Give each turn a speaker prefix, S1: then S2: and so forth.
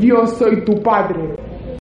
S1: yo soy tu padre.